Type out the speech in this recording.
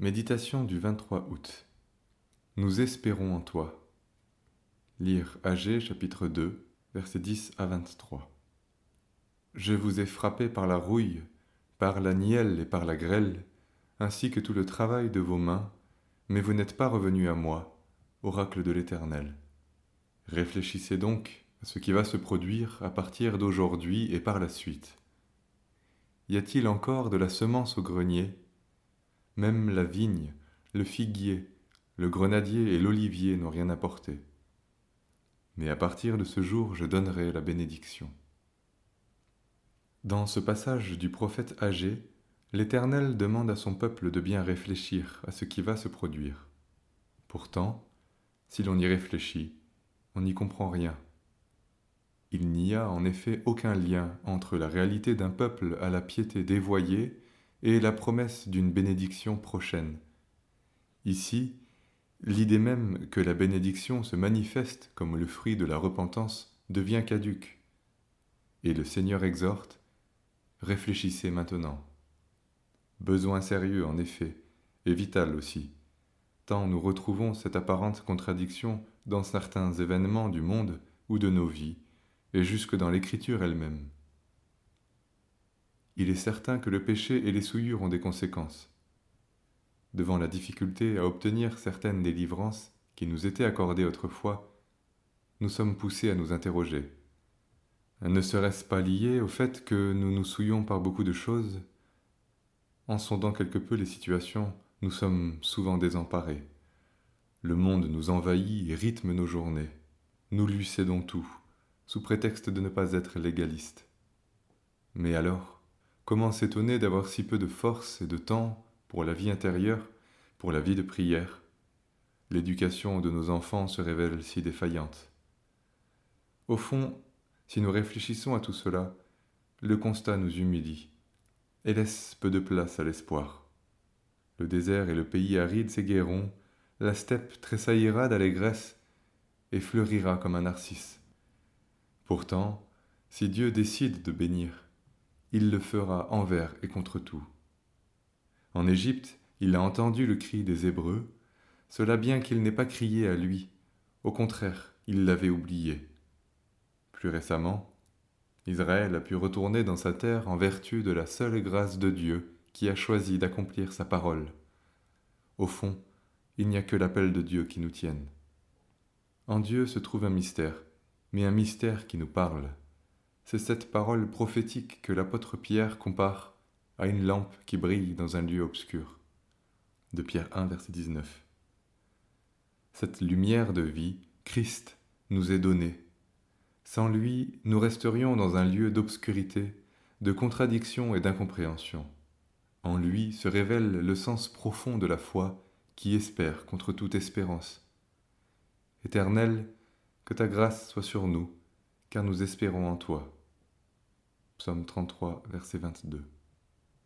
Méditation du 23 août. Nous espérons en toi. Lire Agé chapitre 2, versets 10 à 23. Je vous ai frappé par la rouille, par la nielle et par la grêle, ainsi que tout le travail de vos mains, mais vous n'êtes pas revenu à moi, oracle de l'Éternel. Réfléchissez donc à ce qui va se produire à partir d'aujourd'hui et par la suite. Y a-t-il encore de la semence au grenier? Même la vigne, le figuier, le grenadier et l'olivier n'ont rien apporté. Mais à partir de ce jour, je donnerai la bénédiction. Dans ce passage du prophète âgé, l'Éternel demande à son peuple de bien réfléchir à ce qui va se produire. Pourtant, si l'on y réfléchit, on n'y comprend rien. Il n'y a en effet aucun lien entre la réalité d'un peuple à la piété dévoyée et la promesse d'une bénédiction prochaine. Ici, l'idée même que la bénédiction se manifeste comme le fruit de la repentance devient caduque. Et le Seigneur exhorte, réfléchissez maintenant. Besoin sérieux en effet, et vital aussi, tant nous retrouvons cette apparente contradiction dans certains événements du monde ou de nos vies, et jusque dans l'Écriture elle-même il est certain que le péché et les souillures ont des conséquences. Devant la difficulté à obtenir certaines délivrances qui nous étaient accordées autrefois, nous sommes poussés à nous interroger. Ne serait-ce pas lié au fait que nous nous souillons par beaucoup de choses? En sondant quelque peu les situations, nous sommes souvent désemparés. Le monde nous envahit et rythme nos journées. Nous lui cédons tout, sous prétexte de ne pas être légalistes. Mais alors, Comment s'étonner d'avoir si peu de force et de temps pour la vie intérieure, pour la vie de prière? L'éducation de nos enfants se révèle si défaillante. Au fond, si nous réfléchissons à tout cela, le constat nous humilie et laisse peu de place à l'espoir. Le désert et le pays aride s'égaieront, la steppe tressaillira d'allégresse et fleurira comme un narcisse. Pourtant, si Dieu décide de bénir, il le fera envers et contre tout. En Égypte, il a entendu le cri des Hébreux, cela bien qu'il n'ait pas crié à lui, au contraire, il l'avait oublié. Plus récemment, Israël a pu retourner dans sa terre en vertu de la seule grâce de Dieu qui a choisi d'accomplir sa parole. Au fond, il n'y a que l'appel de Dieu qui nous tienne. En Dieu se trouve un mystère, mais un mystère qui nous parle. C'est cette parole prophétique que l'apôtre Pierre compare à une lampe qui brille dans un lieu obscur. De Pierre 1, verset 19. Cette lumière de vie, Christ, nous est donnée. Sans lui, nous resterions dans un lieu d'obscurité, de contradiction et d'incompréhension. En lui se révèle le sens profond de la foi qui espère contre toute espérance. Éternel, que ta grâce soit sur nous, car nous espérons en toi. Psaume 33, verset 22.